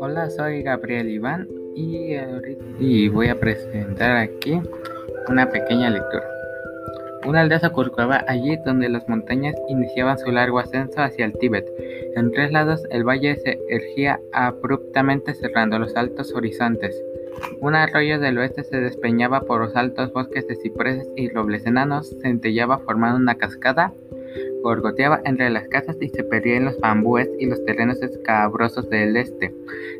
Hola, soy Gabriel Iván y, y voy a presentar aquí una pequeña lectura. Una aldea se ocultaba allí donde las montañas iniciaban su largo ascenso hacia el Tíbet. En tres lados el valle se ergía abruptamente cerrando los altos horizontes. Un arroyo del oeste se despeñaba por los altos bosques de cipreses y robles enanos, centellaba formando una cascada gorgoteaba entre las casas y se perdía en los bambúes y los terrenos escabrosos del este.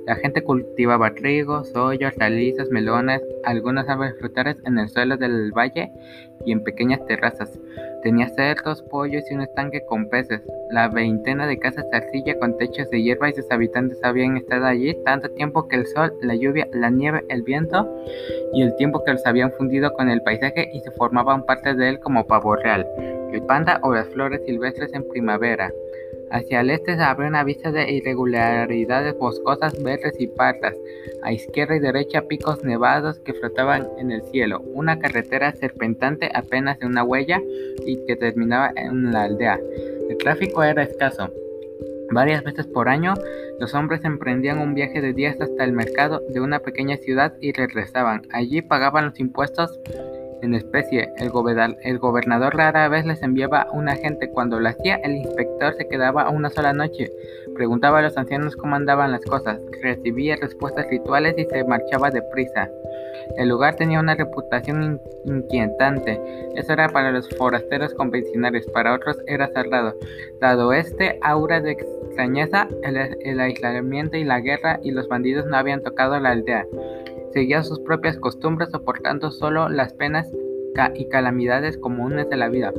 La gente cultivaba trigo, soya, hortalizas, melones, algunos árboles frutales en el suelo del valle y en pequeñas terrazas. Tenía cerdos, pollos y un estanque con peces. La veintena de casas de arcilla con techos de hierba y sus habitantes habían estado allí tanto tiempo que el sol, la lluvia, la nieve, el viento y el tiempo que los habían fundido con el paisaje y se formaban parte de él como pavo real el panda o las flores silvestres en primavera. Hacia el este se abre una vista de irregularidades boscosas verdes y pardas. A izquierda y derecha picos nevados que flotaban en el cielo. Una carretera serpentante apenas de una huella y que terminaba en la aldea. El tráfico era escaso. Varias veces por año, los hombres emprendían un viaje de días hasta el mercado de una pequeña ciudad y regresaban. Allí pagaban los impuestos en especie. El, gobernador rara vez les enviaba un agente. Cuando lo hacía, el inspector se quedaba una sola noche. Preguntaba a los ancianos cómo andaban las cosas, recibía respuestas rituales y se marchaba deprisa. El lugar tenía una reputación inquietante. Eso era para los forasteros convencionales, para otros era cerrado. Dado este aura de extrañeza, el aislamiento y la guerra y los bandidos no habían tocado la aldea seguía sus propias costumbres soportando solo las penas y calamidades comunes de la vida.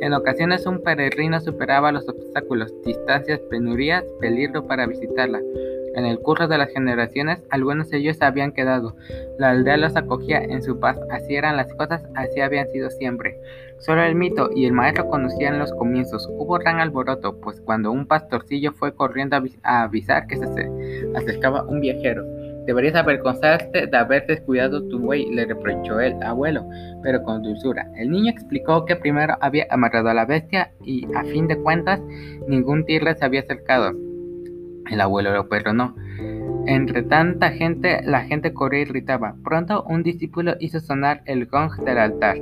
En ocasiones un peregrino superaba los obstáculos, distancias, penurías, peligro para visitarla. En el curso de las generaciones, algunos de ellos habían quedado. La aldea los acogía en su paz. Así eran las cosas, así habían sido siempre. Solo el mito y el maestro conocían los comienzos. Hubo gran alboroto, pues cuando un pastorcillo fue corriendo a avisar que se acercaba un viajero. Deberías avergonzarte de haber descuidado tu buey, le reprochó el abuelo, pero con dulzura. El niño explicó que primero había amarrado a la bestia y, a fin de cuentas, ningún tigre se había acercado. El abuelo lo perdonó. Entre tanta gente, la gente corría y gritaba. Pronto un discípulo hizo sonar el gong del altar.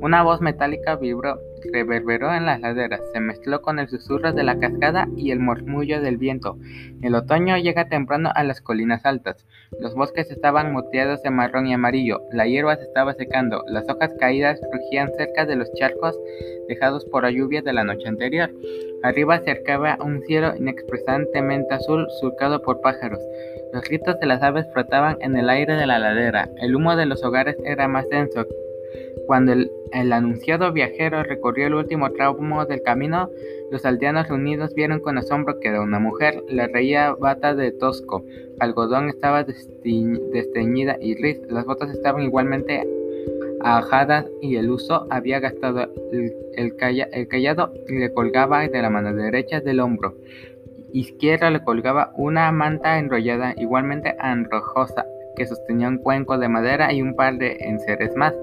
Una voz metálica vibró reverberó en las laderas, se mezcló con el susurro de la cascada y el murmullo del viento. El otoño llega temprano a las colinas altas. Los bosques estaban moteados de marrón y amarillo, la hierba se estaba secando, las hojas caídas rugían cerca de los charcos dejados por la lluvia de la noche anterior. Arriba se arcaba un cielo inexpresantemente azul surcado por pájaros. Los gritos de las aves flotaban en el aire de la ladera. El humo de los hogares era más denso cuando el, anunciado viajero recorrió el último tramo del camino, los aldeanos reunidos vieron con asombro que de una mujer le reía bata de tosco, algodón estaba desteñida y gris, las botas estaban igualmente ajadas y el uso había gastado el, callado y le colgaba de la mano derecha del hombro izquierda le colgaba una manta enrollada igualmente anrojosa que sostenía un cuenco de madera y un par de enseres más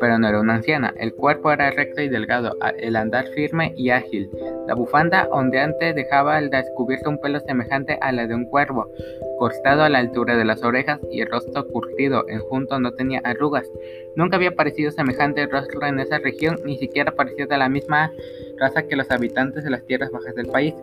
pero no era una anciana. El cuerpo era recto y delgado, el andar firme y ágil. La bufanda ondeante dejaba al descubierto un pelo semejante a la de un cuervo, cortado a la altura de las orejas y el rostro curtido, en junto no tenía arrugas. Nunca había parecido semejante rostro en esa región, ni siquiera parecía de la misma raza que los habitantes de las tierras bajas del país.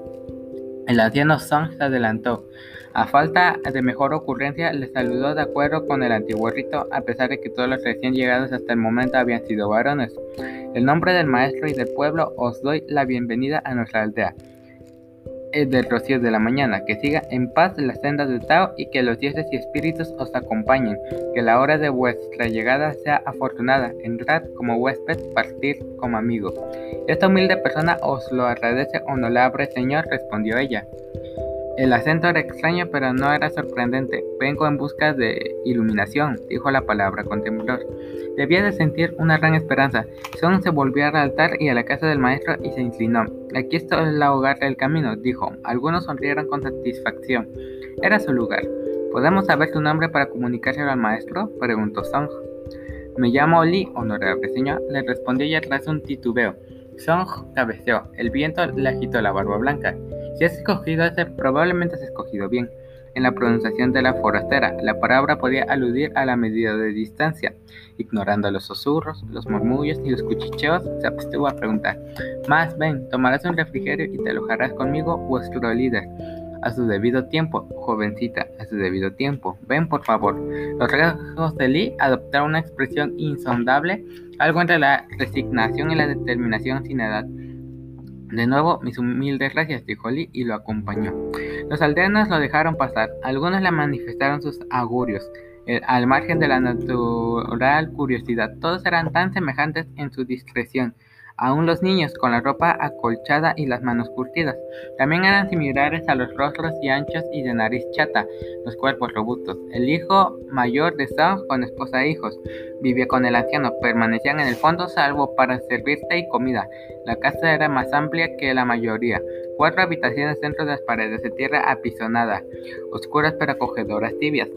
El anciano Song se adelantó. A falta de mejor ocurrencia, le saludó de acuerdo con el antiguo rito, a pesar de que todos los recién llegados hasta el momento habían sido varones. En nombre del maestro y del pueblo, os doy la bienvenida a nuestra aldea. El del rocío de la mañana, que siga en paz las sendas del Tao y que los dioses y espíritus os acompañen, que la hora de vuestra llegada sea afortunada, entrad como huésped, partir como amigo. Esta humilde persona os lo agradece honorable señor, respondió ella. El acento era extraño, pero no era sorprendente. Vengo en busca de iluminación, dijo la palabra con temblor. Debía de sentir una gran esperanza. Son se volvió al altar y a la casa del maestro y se inclinó. Aquí está el hogar del camino, dijo. Algunos sonrieron con satisfacción. Era su lugar. ¿Podemos saber tu nombre para comunicárselo al maestro? preguntó Song. Me llamo Lee, honorable señor, le respondió ella tras un titubeo. Song cabeceó. El viento le agitó la barba blanca. Si has escogido ese, probablemente has escogido bien. En la pronunciación de la forastera, la palabra podía aludir a la medida de distancia. Ignorando los susurros, los murmullos y los cuchicheos, se abstuvo a preguntar: Más ven, tomarás un refrigerio y te alojarás conmigo, vuestro líder. A su debido tiempo, jovencita, a su debido tiempo. Ven, por favor. Los rasgos de Lee adoptaron una expresión insondable, algo entre la resignación y la determinación sin edad. De nuevo, mis humildes gracias, dijo Lee y lo acompañó. Los aldeanos lo dejaron pasar. Algunos le manifestaron sus augurios. Al margen de la natural curiosidad, todos eran tan semejantes en su discreción Aún los niños, con la ropa acolchada y las manos curtidas, también eran similares a los rostros y anchos y de nariz chata, los cuerpos robustos. El hijo mayor de Song, con esposa e hijos, vivía con el anciano, permanecían en el fondo salvo para servir y comida. La casa era más amplia que la mayoría, cuatro habitaciones dentro de las paredes de tierra apisonada, oscuras pero acogedoras tibias.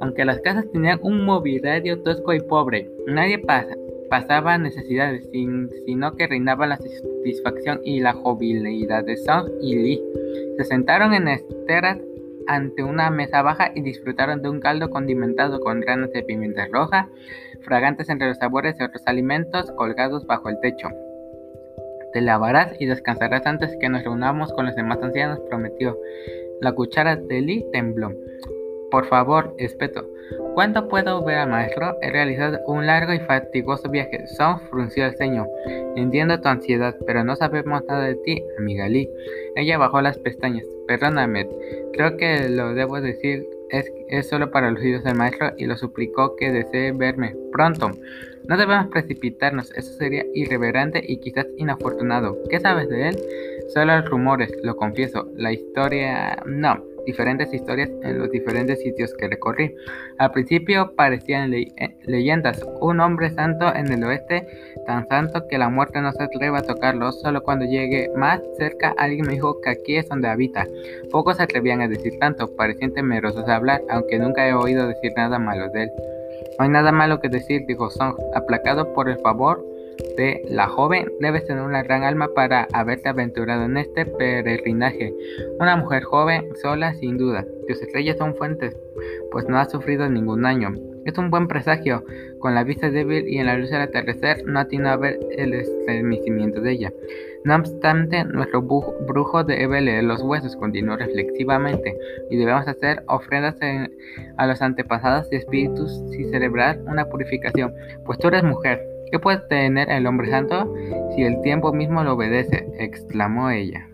Aunque las casas tenían un mobiliario tosco y pobre, nadie pasa, pasaba necesidades, sino que reinaba la satisfacción y la jovialidad de Song y Lee. Se sentaron en esteras ante una mesa baja y disfrutaron de un caldo condimentado con granos de pimienta roja, fragantes entre los sabores de otros alimentos colgados bajo el techo. Te lavarás y descansarás antes que nos reunamos con los demás ancianos, prometió. La cuchara de Lee tembló. Por favor, espeto. ¿Cuánto puedo ver al maestro? He realizado un largo y fatigoso viaje. Song frunció el ceño. Entiendo tu ansiedad, pero no sabemos nada de ti, amiga Lee. Ella bajó las pestañas. Perdóname, creo que lo debo decir. Es, es solo para los hijos del maestro y lo suplicó que desee verme pronto. No debemos precipitarnos, eso sería irreverente y quizás inafortunado. ¿Qué sabes de él? Solo rumores, lo confieso. La historia... no diferentes historias en los diferentes sitios que recorrí. Al principio parecían eh, leyendas, un hombre santo en el oeste, tan santo que la muerte no se atreve a tocarlo, solo cuando llegue más cerca alguien me dijo que aquí es donde habita. Pocos se atrevían a decir tanto, parecían temerosos de hablar, aunque nunca he oído decir nada malo de él. No hay nada malo que decir, dijo Song, aplacado por el favor de la joven, debes tener una gran alma para haberte aventurado en este peregrinaje. Una mujer joven, sola, sin duda. Tus estrellas son fuentes, pues no has sufrido ningún daño. Es un buen presagio. Con la vista débil y en la luz del atardecer, no tiene a ver el estremecimiento de ella. No obstante, nuestro brujo debe leer los huesos, continuó reflexivamente, y debemos hacer ofrendas a los antepasados y espíritus y celebrar una purificación, pues tú eres mujer. ¿Qué puede tener el hombre santo si el tiempo mismo lo obedece? exclamó ella.